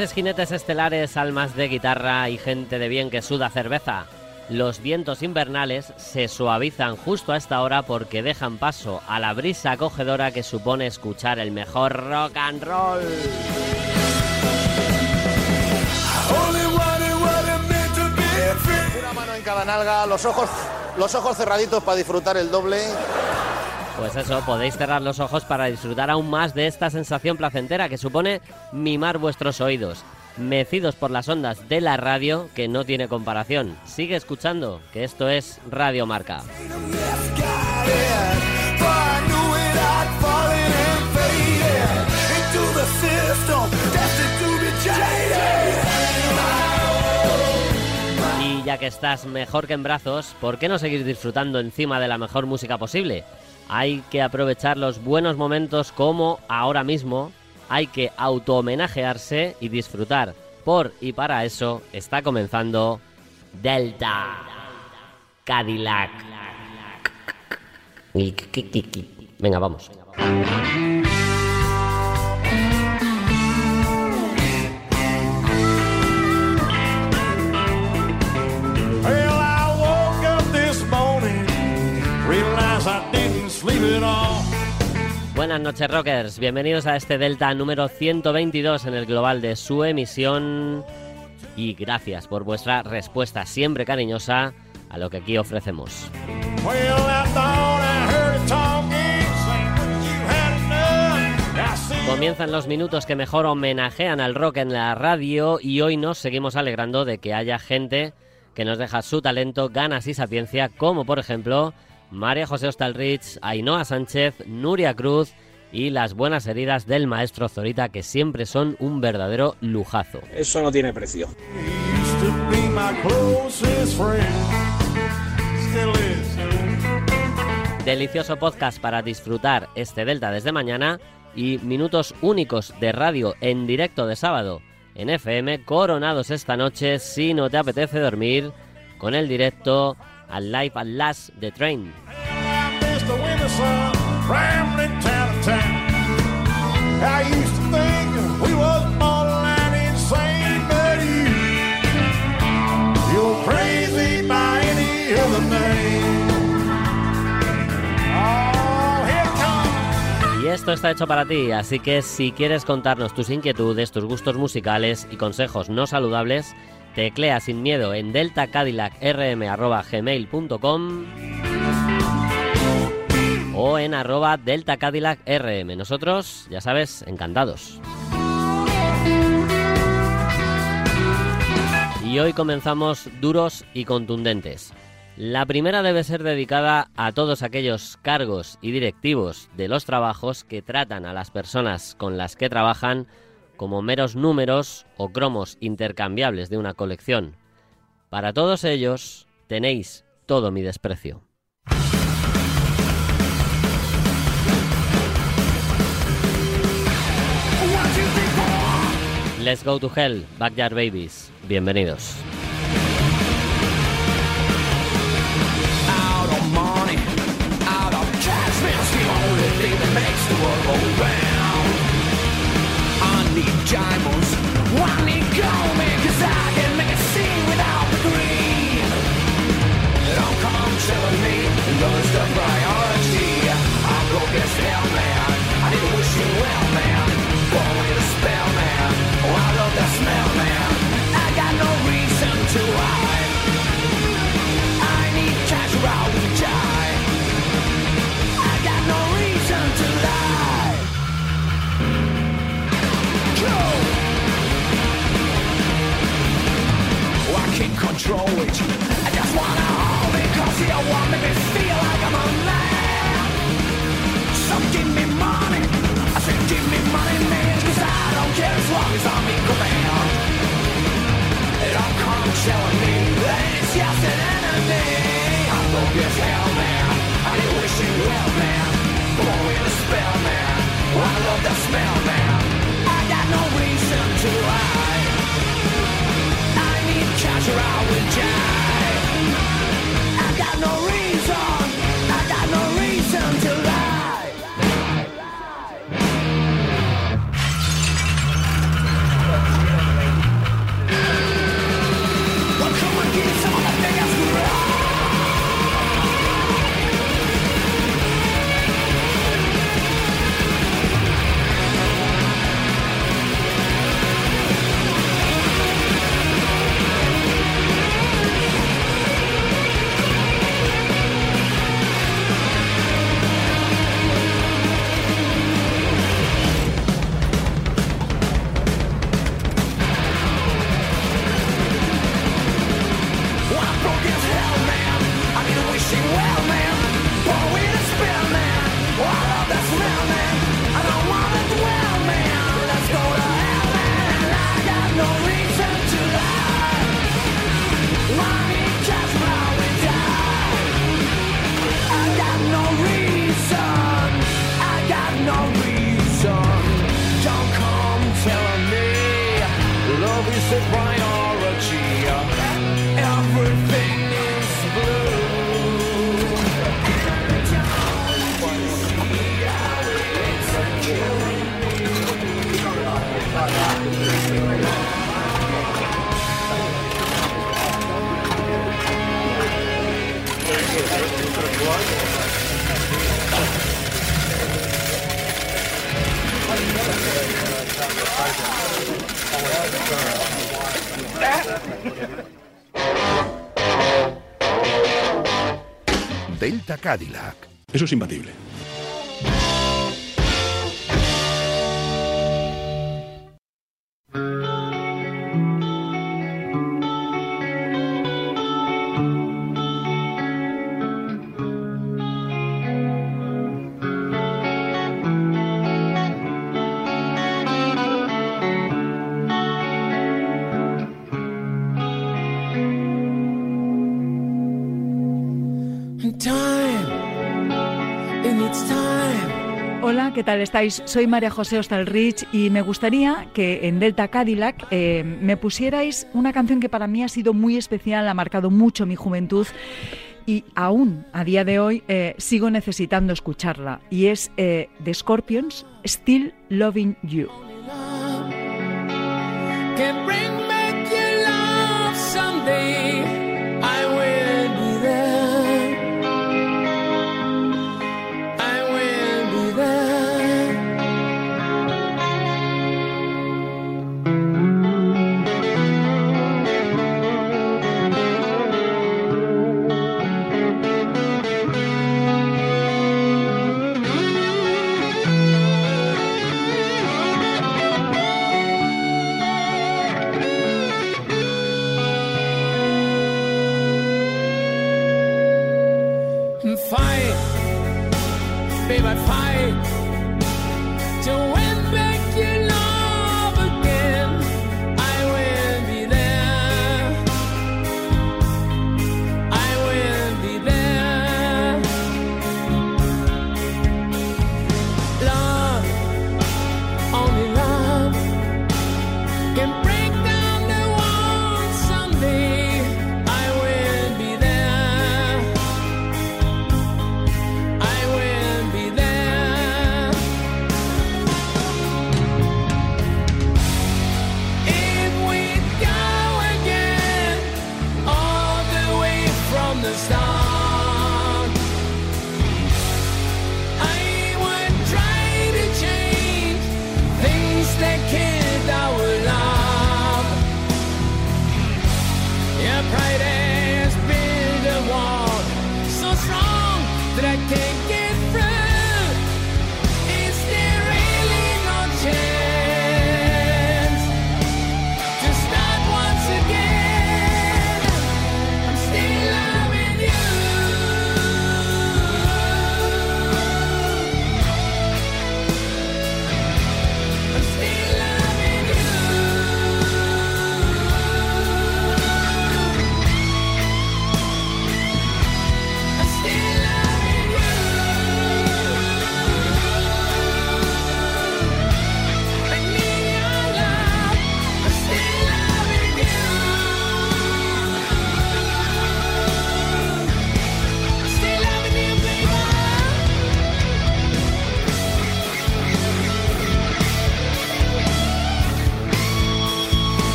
Noches, jinetes estelares, almas de guitarra y gente de bien que suda cerveza. Los vientos invernales se suavizan justo a esta hora porque dejan paso a la brisa acogedora que supone escuchar el mejor rock and roll. Una mano en cada nalga, los ojos, los ojos cerraditos para disfrutar el doble. Pues eso, podéis cerrar los ojos para disfrutar aún más de esta sensación placentera que supone mimar vuestros oídos, mecidos por las ondas de la radio que no tiene comparación. Sigue escuchando, que esto es Radio Marca. Y ya que estás mejor que en brazos, ¿por qué no seguir disfrutando encima de la mejor música posible? Hay que aprovechar los buenos momentos como ahora mismo. Hay que auto-homenajearse y disfrutar. Por y para eso está comenzando Delta Cadillac. Venga, vamos. Buenas noches rockers, bienvenidos a este Delta número 122 en el global de su emisión. Y gracias por vuestra respuesta siempre cariñosa a lo que aquí ofrecemos. Comienzan los minutos que mejor homenajean al rock en la radio y hoy nos seguimos alegrando de que haya gente que nos deja su talento, ganas y sapiencia, como por ejemplo María José Ostalrich, Ainhoa Sánchez, Nuria Cruz y las buenas heridas del maestro Zorita que siempre son un verdadero lujazo. Eso no tiene precio. Delicioso podcast para disfrutar este Delta desde mañana y minutos únicos de radio en directo de sábado en FM coronados esta noche si no te apetece dormir con el directo al Live at Last The Train. Y esto está hecho para ti, así que si quieres contarnos tus inquietudes, tus gustos musicales y consejos no saludables, Teclea sin miedo en deltacadillacrm.gmail.com o en arroba deltacadillacrm. Nosotros, ya sabes, encantados. Y hoy comenzamos duros y contundentes. La primera debe ser dedicada a todos aquellos cargos y directivos de los trabajos que tratan a las personas con las que trabajan como meros números o cromos intercambiables de una colección. Para todos ellos tenéis todo mi desprecio. Let's go to hell, Backyard Babies. Bienvenidos. need gymos. I need Coleman, cause I can make a scene without the green. Don't come telling me love's the priority. I'm broke as hell, man. I to wish you well, man. Cadillac. Eso es imbatible. ¿Qué tal estáis? Soy María José Ostalrich y me gustaría que en Delta Cadillac eh, me pusierais una canción que para mí ha sido muy especial, ha marcado mucho mi juventud y aún a día de hoy eh, sigo necesitando escucharla y es eh, The Scorpions, Still Loving You. be my fight.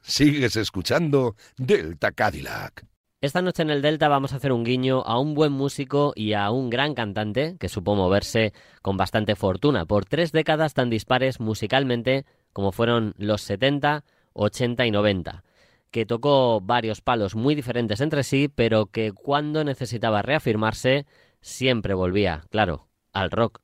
Sigues escuchando Delta Cadillac. Esta noche en el Delta vamos a hacer un guiño a un buen músico y a un gran cantante que supo moverse con bastante fortuna por tres décadas tan dispares musicalmente como fueron los 70, 80 y 90, que tocó varios palos muy diferentes entre sí, pero que cuando necesitaba reafirmarse siempre volvía, claro, al rock.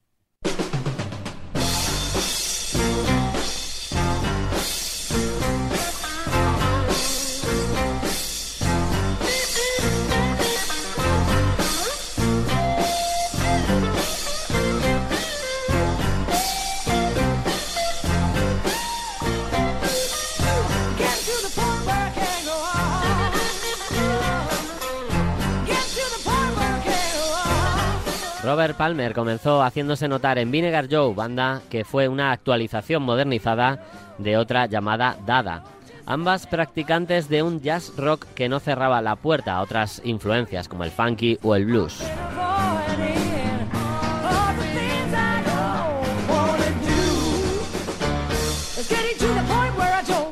Palmer comenzó haciéndose notar en Vinegar Joe, banda que fue una actualización modernizada de otra llamada Dada. Ambas practicantes de un jazz rock que no cerraba la puerta a otras influencias como el funky o el blues.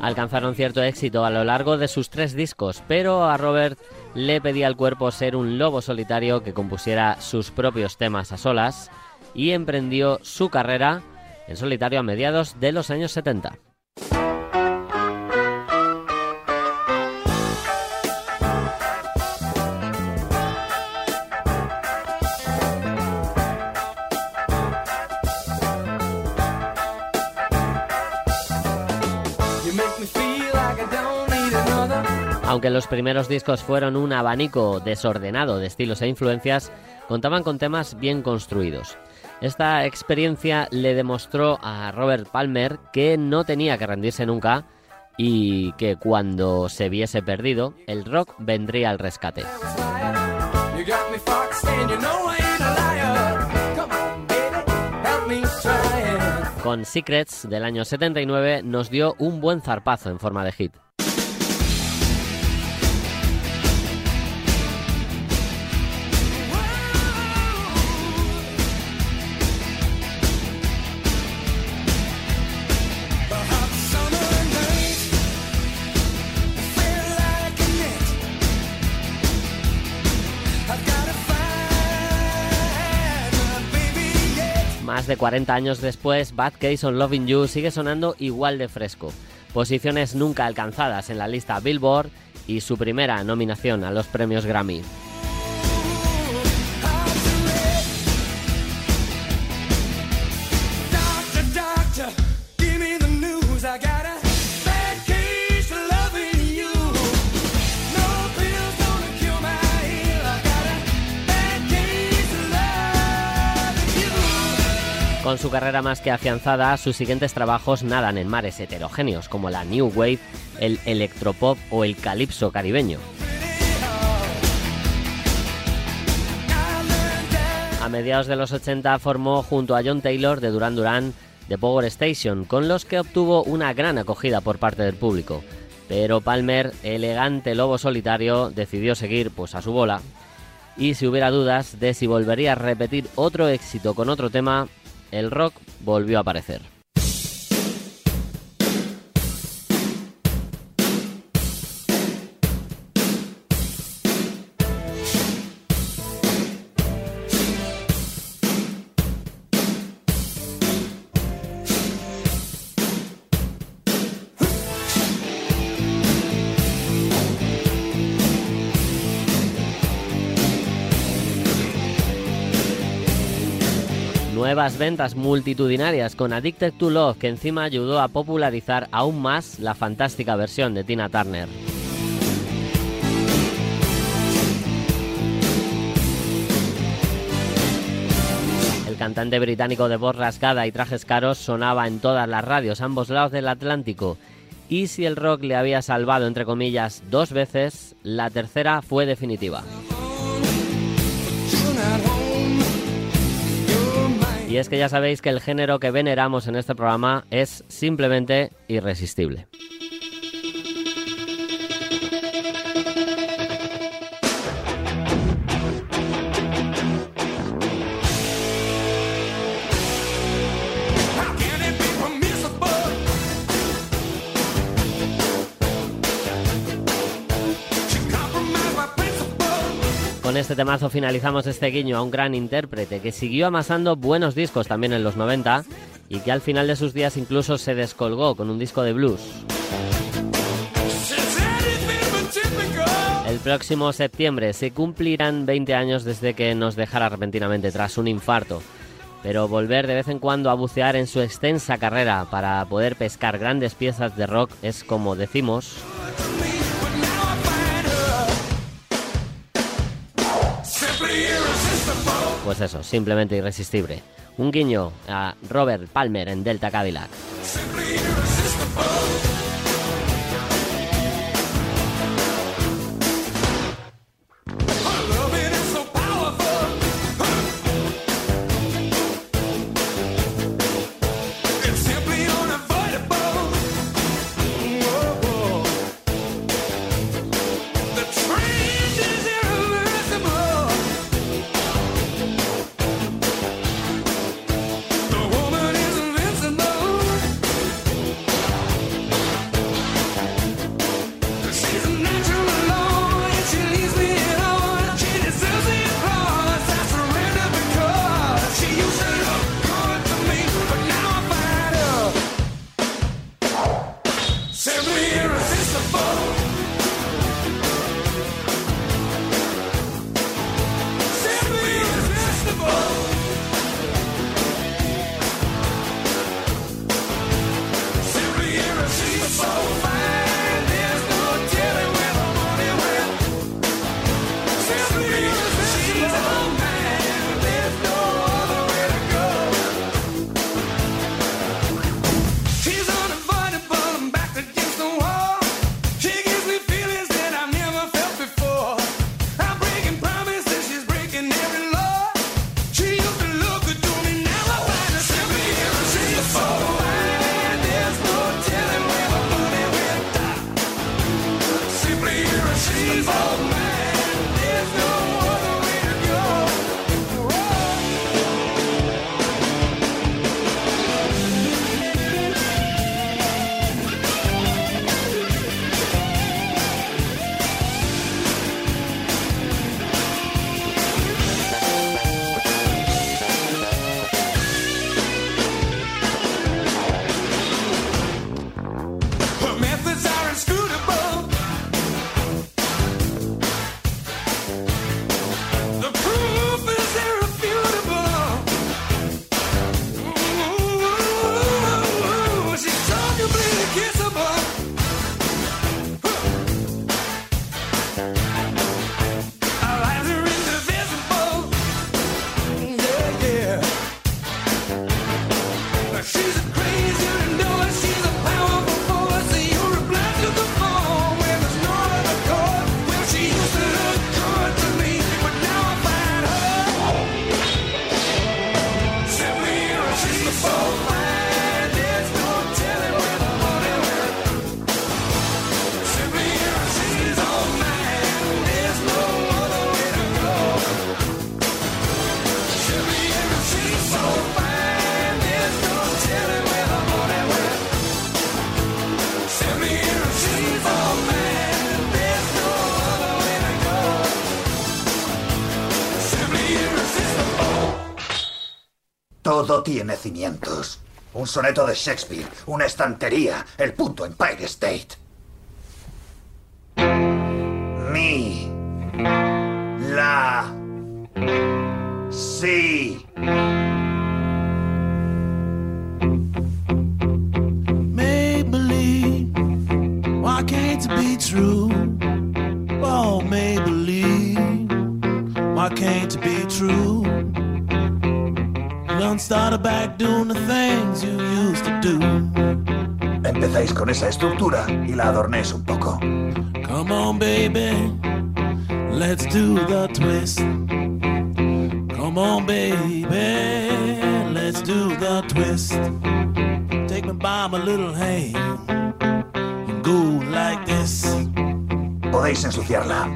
Alcanzaron cierto éxito a lo largo de sus tres discos, pero a Robert le pedía al cuerpo ser un lobo solitario que compusiera sus propios temas a solas y emprendió su carrera en solitario a mediados de los años 70. Aunque los primeros discos fueron un abanico desordenado de estilos e influencias, contaban con temas bien construidos. Esta experiencia le demostró a Robert Palmer que no tenía que rendirse nunca y que cuando se viese perdido, el rock vendría al rescate. Con Secrets del año 79 nos dio un buen zarpazo en forma de hit. De 40 años después, Bad Case on Loving You sigue sonando igual de fresco. Posiciones nunca alcanzadas en la lista Billboard y su primera nominación a los premios Grammy. Con su carrera más que afianzada, sus siguientes trabajos nadan en mares heterogéneos como la New Wave, el electropop o el calipso caribeño. A mediados de los 80 formó junto a John Taylor de Duran Duran The Power Station, con los que obtuvo una gran acogida por parte del público. Pero Palmer, elegante lobo solitario, decidió seguir pues a su bola. Y si hubiera dudas de si volvería a repetir otro éxito con otro tema, el rock volvió a aparecer. Ventas multitudinarias con Addicted to Love, que encima ayudó a popularizar aún más la fantástica versión de Tina Turner. El cantante británico de voz rasgada y trajes caros sonaba en todas las radios, ambos lados del Atlántico. Y si el rock le había salvado, entre comillas, dos veces, la tercera fue definitiva. Y es que ya sabéis que el género que veneramos en este programa es simplemente irresistible. Con este temazo finalizamos este guiño a un gran intérprete que siguió amasando buenos discos también en los 90 y que al final de sus días incluso se descolgó con un disco de blues. El próximo septiembre se cumplirán 20 años desde que nos dejara repentinamente tras un infarto. Pero volver de vez en cuando a bucear en su extensa carrera para poder pescar grandes piezas de rock es como decimos... Pues eso, simplemente irresistible. Un guiño a Robert Palmer en Delta Cadillac. Un soneto de Shakespeare, una estantería, el punto Empire State. Esa estructura y la adornéis un poco. Come on, baby, let's do the twist. Come on, baby, let's do the twist. Take me by my little hand and go like this. Podéis ensuciarla.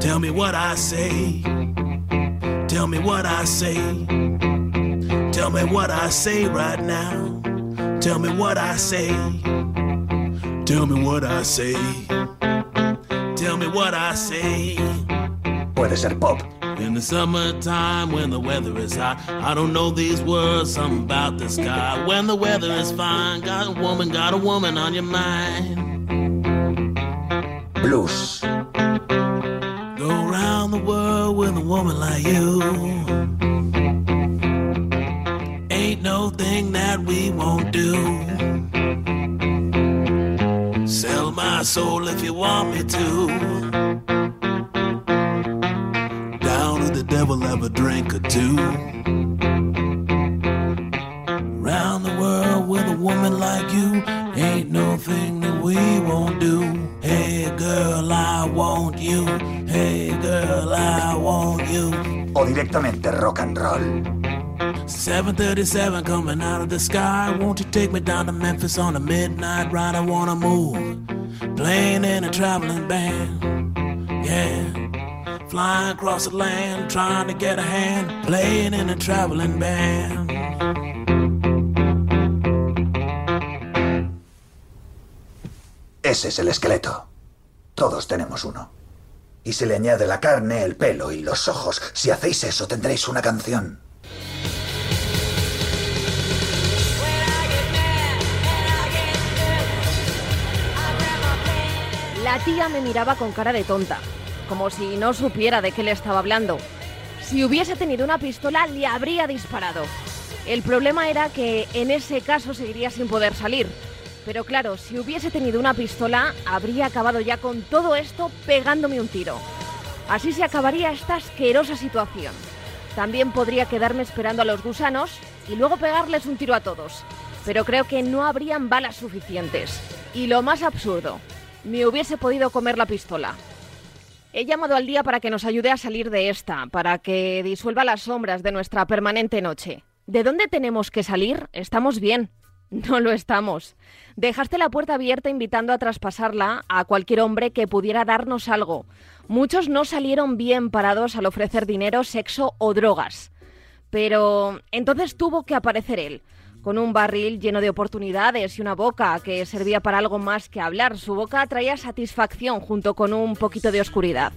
Tell me what I say. Tell me what I say. Tell me what I say right now. Tell me what I say. Tell me what I say. Tell me what I say. Puede ser pop. In the summertime when the weather is hot, I don't know these words, something about the sky. When the weather is fine, got a woman, got a woman on your mind. Blues. Go around the world with a woman like you. Want me to. Down to the devil, have a drink or two. Round the world with a woman like you. Ain't no thing that we won't do. Hey girl, I want you. Hey girl, I want you. O directamente rock and roll. 737 coming out of the sky. Won't you take me down to Memphis on a midnight ride? I wanna move. Playing in a traveling band. Yeah. Flying across the land, trying to get a hand. Playing in a traveling band. Ese es el esqueleto. Todos tenemos uno. Y se le añade la carne, el pelo y los ojos. Si hacéis eso, tendréis una canción. La tía me miraba con cara de tonta, como si no supiera de qué le estaba hablando. Si hubiese tenido una pistola, le habría disparado. El problema era que en ese caso seguiría sin poder salir. Pero claro, si hubiese tenido una pistola, habría acabado ya con todo esto pegándome un tiro. Así se acabaría esta asquerosa situación. También podría quedarme esperando a los gusanos y luego pegarles un tiro a todos. Pero creo que no habrían balas suficientes. Y lo más absurdo, me hubiese podido comer la pistola. He llamado al día para que nos ayude a salir de esta, para que disuelva las sombras de nuestra permanente noche. ¿De dónde tenemos que salir? Estamos bien. No lo estamos. Dejaste la puerta abierta invitando a traspasarla a cualquier hombre que pudiera darnos algo. Muchos no salieron bien parados al ofrecer dinero, sexo o drogas. Pero entonces tuvo que aparecer él, con un barril lleno de oportunidades y una boca que servía para algo más que hablar. Su boca traía satisfacción junto con un poquito de oscuridad.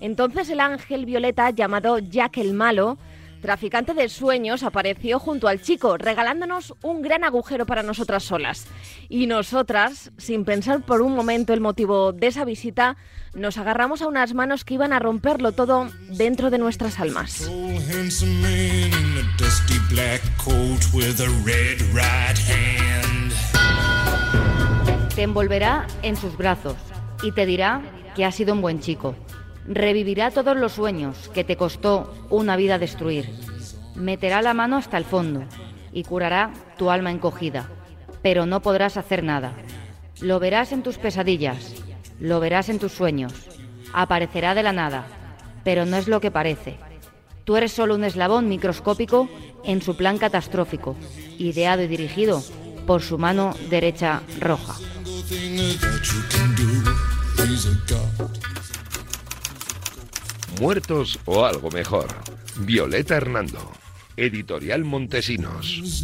Entonces el ángel violeta llamado Jack el Malo, traficante de sueños, apareció junto al chico, regalándonos un gran agujero para nosotras solas. Y nosotras, sin pensar por un momento el motivo de esa visita, nos agarramos a unas manos que iban a romperlo todo dentro de nuestras almas. Te envolverá en sus brazos y te dirá que has sido un buen chico. Revivirá todos los sueños que te costó una vida destruir. Meterá la mano hasta el fondo y curará tu alma encogida. Pero no podrás hacer nada. Lo verás en tus pesadillas, lo verás en tus sueños. Aparecerá de la nada, pero no es lo que parece. Tú eres solo un eslabón microscópico en su plan catastrófico, ideado y dirigido por su mano derecha roja. Muertos o algo mejor. Violeta Hernando. Editorial Montesinos.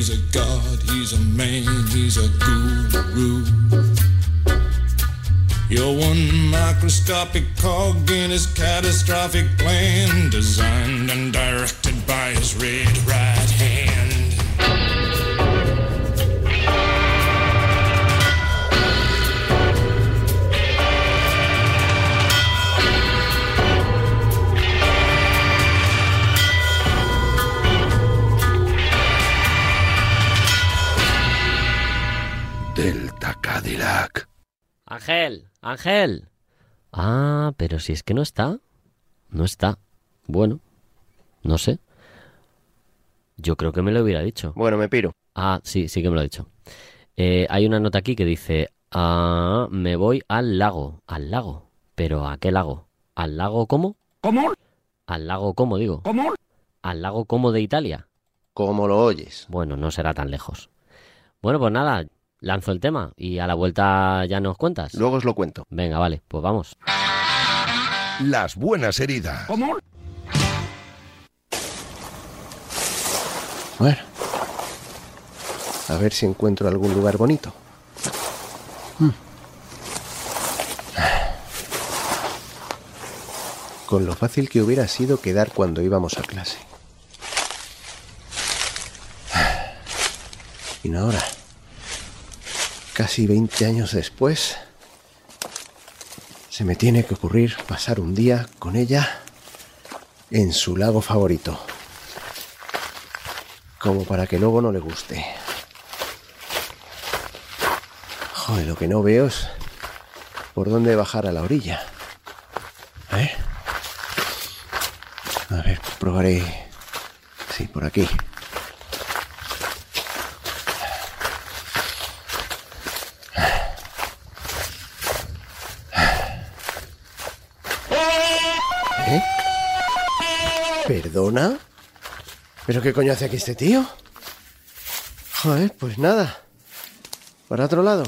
He's a god, he's a man, he's a guru. You're one microscopic cog in his catastrophic plan, designed and directed by his red right Cadillac. Ángel, Ángel. Ah, pero si es que no está. No está. Bueno, no sé. Yo creo que me lo hubiera dicho. Bueno, me piro. Ah, sí, sí que me lo ha dicho. Eh, hay una nota aquí que dice, ah, me voy al lago, al lago. ¿Pero a qué lago? ¿Al lago cómo? ¿Cómo? ¿Al lago cómo, digo? ¿Cómo? ¿Al lago como de Italia? Como lo oyes. Bueno, no será tan lejos. Bueno, pues nada, lanzo el tema y a la vuelta ya nos cuentas. Luego os lo cuento. Venga, vale, pues vamos. Las buenas heridas. ¿Cómo? Bueno. A ver si encuentro algún lugar bonito. Hmm. Con lo fácil que hubiera sido quedar cuando íbamos a clase. Y no ahora. Casi 20 años después, se me tiene que ocurrir pasar un día con ella en su lago favorito. Como para que luego no le guste. Joder, lo que no veo es por dónde bajar a la orilla. A ver, probaré. Sí, por aquí. ¿Eh? ¿Perdona? ¿Pero qué coño hace aquí este tío? Joder, pues nada. Para otro lado.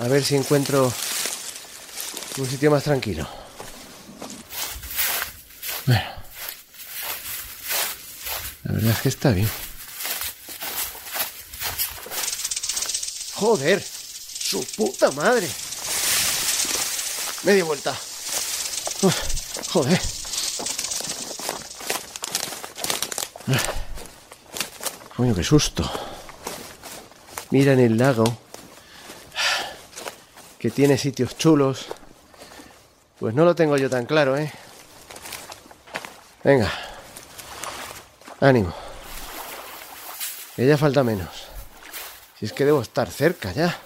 A ver si encuentro un sitio más tranquilo. Bueno. La verdad es que está bien. Joder. Su puta madre. Media vuelta. Joder. Coño, qué susto. Mira en el lago. Que tiene sitios chulos. Pues no lo tengo yo tan claro, ¿eh? Venga. Ánimo. Que ya falta menos. Si es que debo estar cerca ya.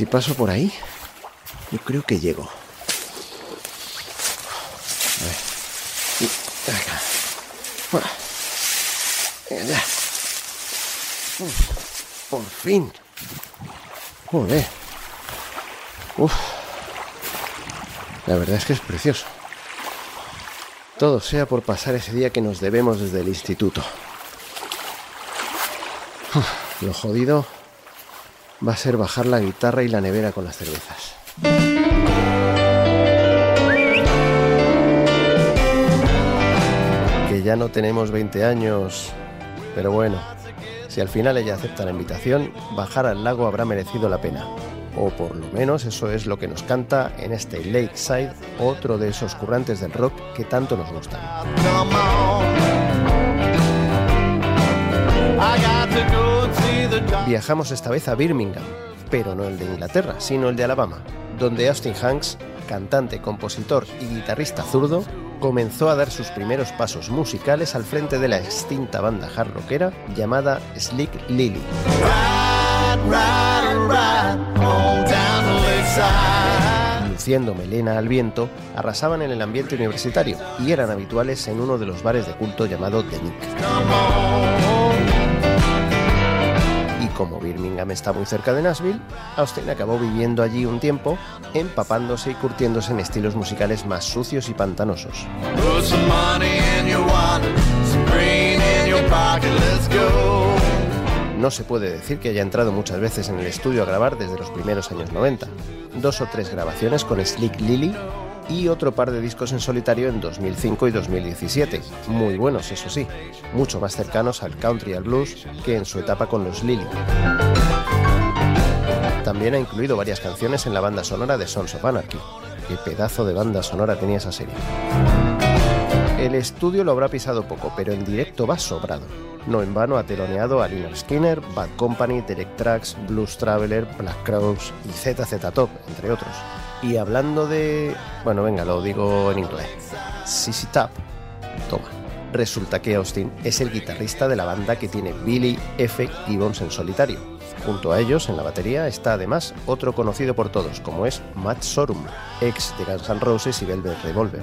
Si paso por ahí, yo creo que llego. A ver. Y acá. Bueno. Por fin. Joder. Uf. La verdad es que es precioso. Todo sea por pasar ese día que nos debemos desde el instituto. Lo jodido va a ser bajar la guitarra y la nevera con las cervezas. Que ya no tenemos 20 años, pero bueno, si al final ella acepta la invitación, bajar al lago habrá merecido la pena. O por lo menos eso es lo que nos canta en este Lakeside, otro de esos currantes del rock que tanto nos gustan. Viajamos esta vez a Birmingham, pero no el de Inglaterra, sino el de Alabama, donde Austin Hanks, cantante, compositor y guitarrista zurdo, comenzó a dar sus primeros pasos musicales al frente de la extinta banda hard rockera llamada Slick Lily. Luciendo melena al viento, arrasaban en el ambiente universitario y eran habituales en uno de los bares de culto llamado The Nick. Como Birmingham está muy cerca de Nashville, Austin acabó viviendo allí un tiempo, empapándose y curtiéndose en estilos musicales más sucios y pantanosos. No se puede decir que haya entrado muchas veces en el estudio a grabar desde los primeros años 90. Dos o tres grabaciones con Slick Lily y otro par de discos en solitario en 2005 y 2017. Muy buenos, eso sí, mucho más cercanos al country y al blues que en su etapa con los Lily. También ha incluido varias canciones en la banda sonora de Sons of Anarchy. Qué pedazo de banda sonora tenía esa serie. El estudio lo habrá pisado poco, pero en directo va sobrado. No en vano ha teloneado a Lynyrd Skinner, Bad Company, Derek Tracks, Blues Traveler, Black Crowes y ZZ Top, entre otros. Y hablando de... bueno, venga, lo digo en inglés. CC Top. Toma. Resulta que Austin es el guitarrista de la banda que tiene Billy F. Gibbons en solitario. Junto a ellos, en la batería, está además otro conocido por todos, como es Matt Sorum, ex de Guns N' Roses y Velvet Revolver.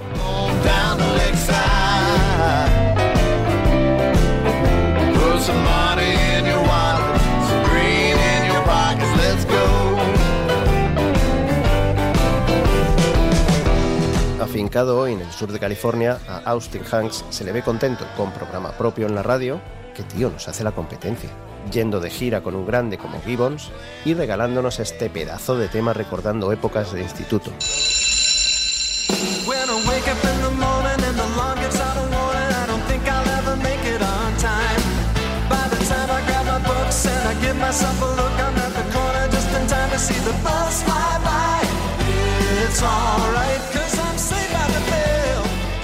Afincado hoy en el sur de California, a Austin Hanks se le ve contento con programa propio en la radio, que tío nos hace la competencia, yendo de gira con un grande como Gibbons y regalándonos este pedazo de tema recordando épocas de instituto. It's alright,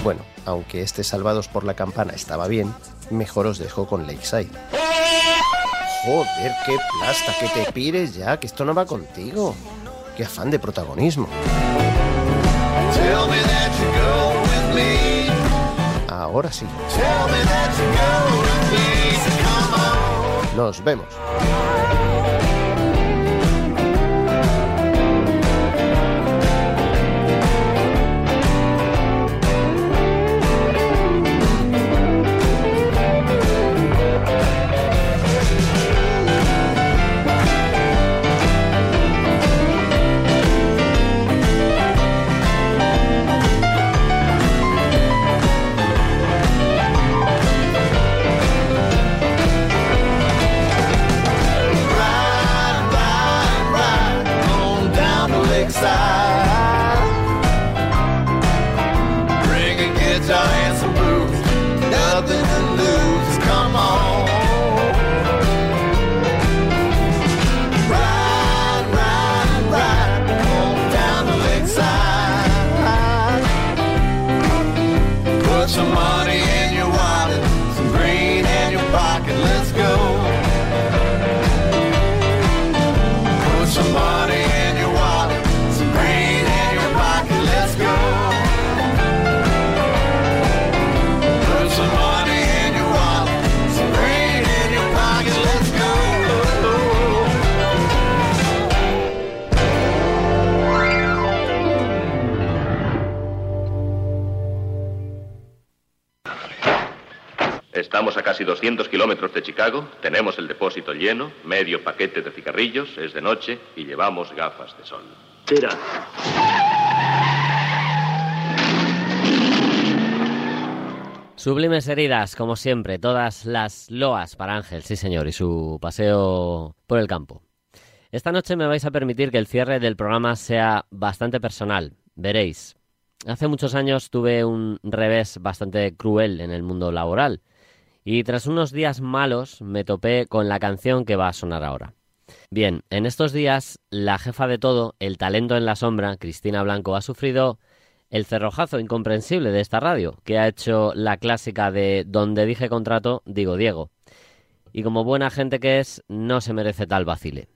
Bueno, aunque este Salvados por la Campana estaba bien, mejor os dejo con Lakeside. Joder, qué plasta, que te pires ya, que esto no va contigo. Qué afán de protagonismo. Ahora sí, Tell me casi 200 kilómetros de Chicago, tenemos el depósito lleno, medio paquete de cigarrillos, es de noche y llevamos gafas de sol. Tira. Sublimes heridas, como siempre, todas las loas para Ángel, sí señor, y su paseo por el campo. Esta noche me vais a permitir que el cierre del programa sea bastante personal, veréis. Hace muchos años tuve un revés bastante cruel en el mundo laboral y tras unos días malos me topé con la canción que va a sonar ahora. Bien, en estos días la jefa de todo, el talento en la sombra, Cristina Blanco, ha sufrido el cerrojazo incomprensible de esta radio, que ha hecho la clásica de donde dije contrato, digo Diego. Y como buena gente que es, no se merece tal vacile.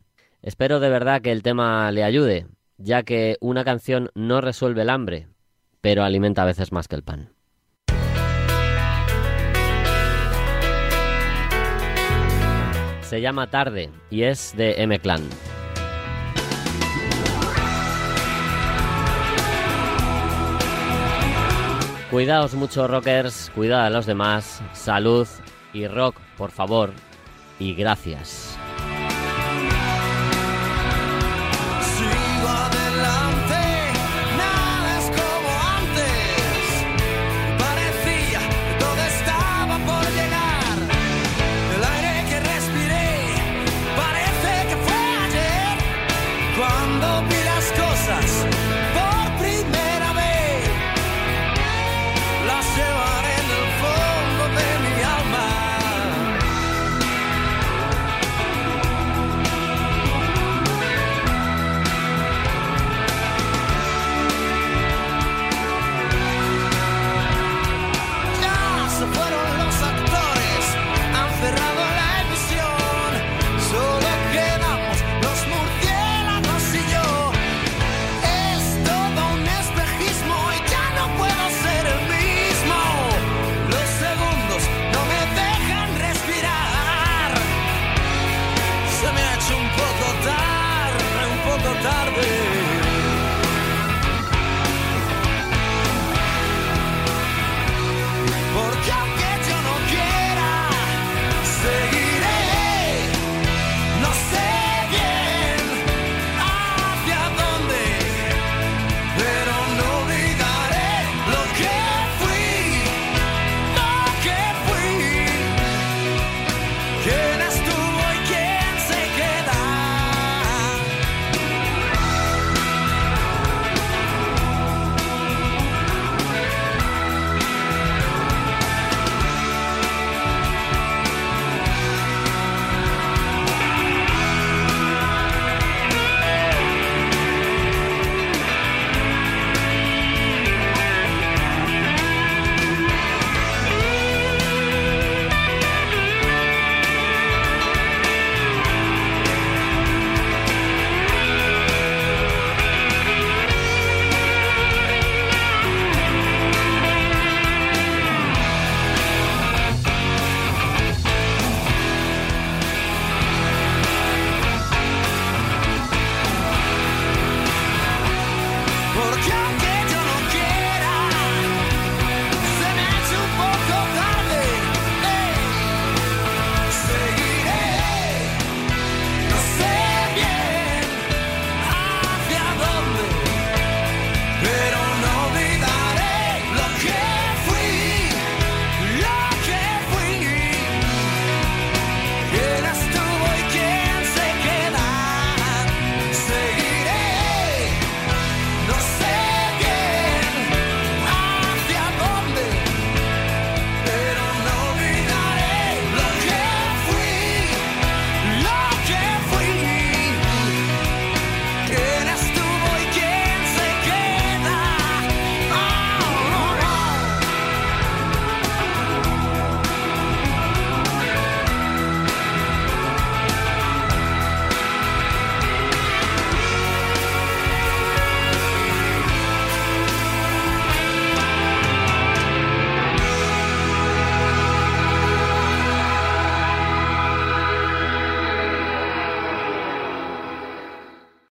Espero de verdad que el tema le ayude, ya que una canción no resuelve el hambre, pero alimenta a veces más que el pan. Se llama Tarde y es de M-Clan. Cuidaos mucho, rockers, cuidad a los demás, salud y rock, por favor, y gracias.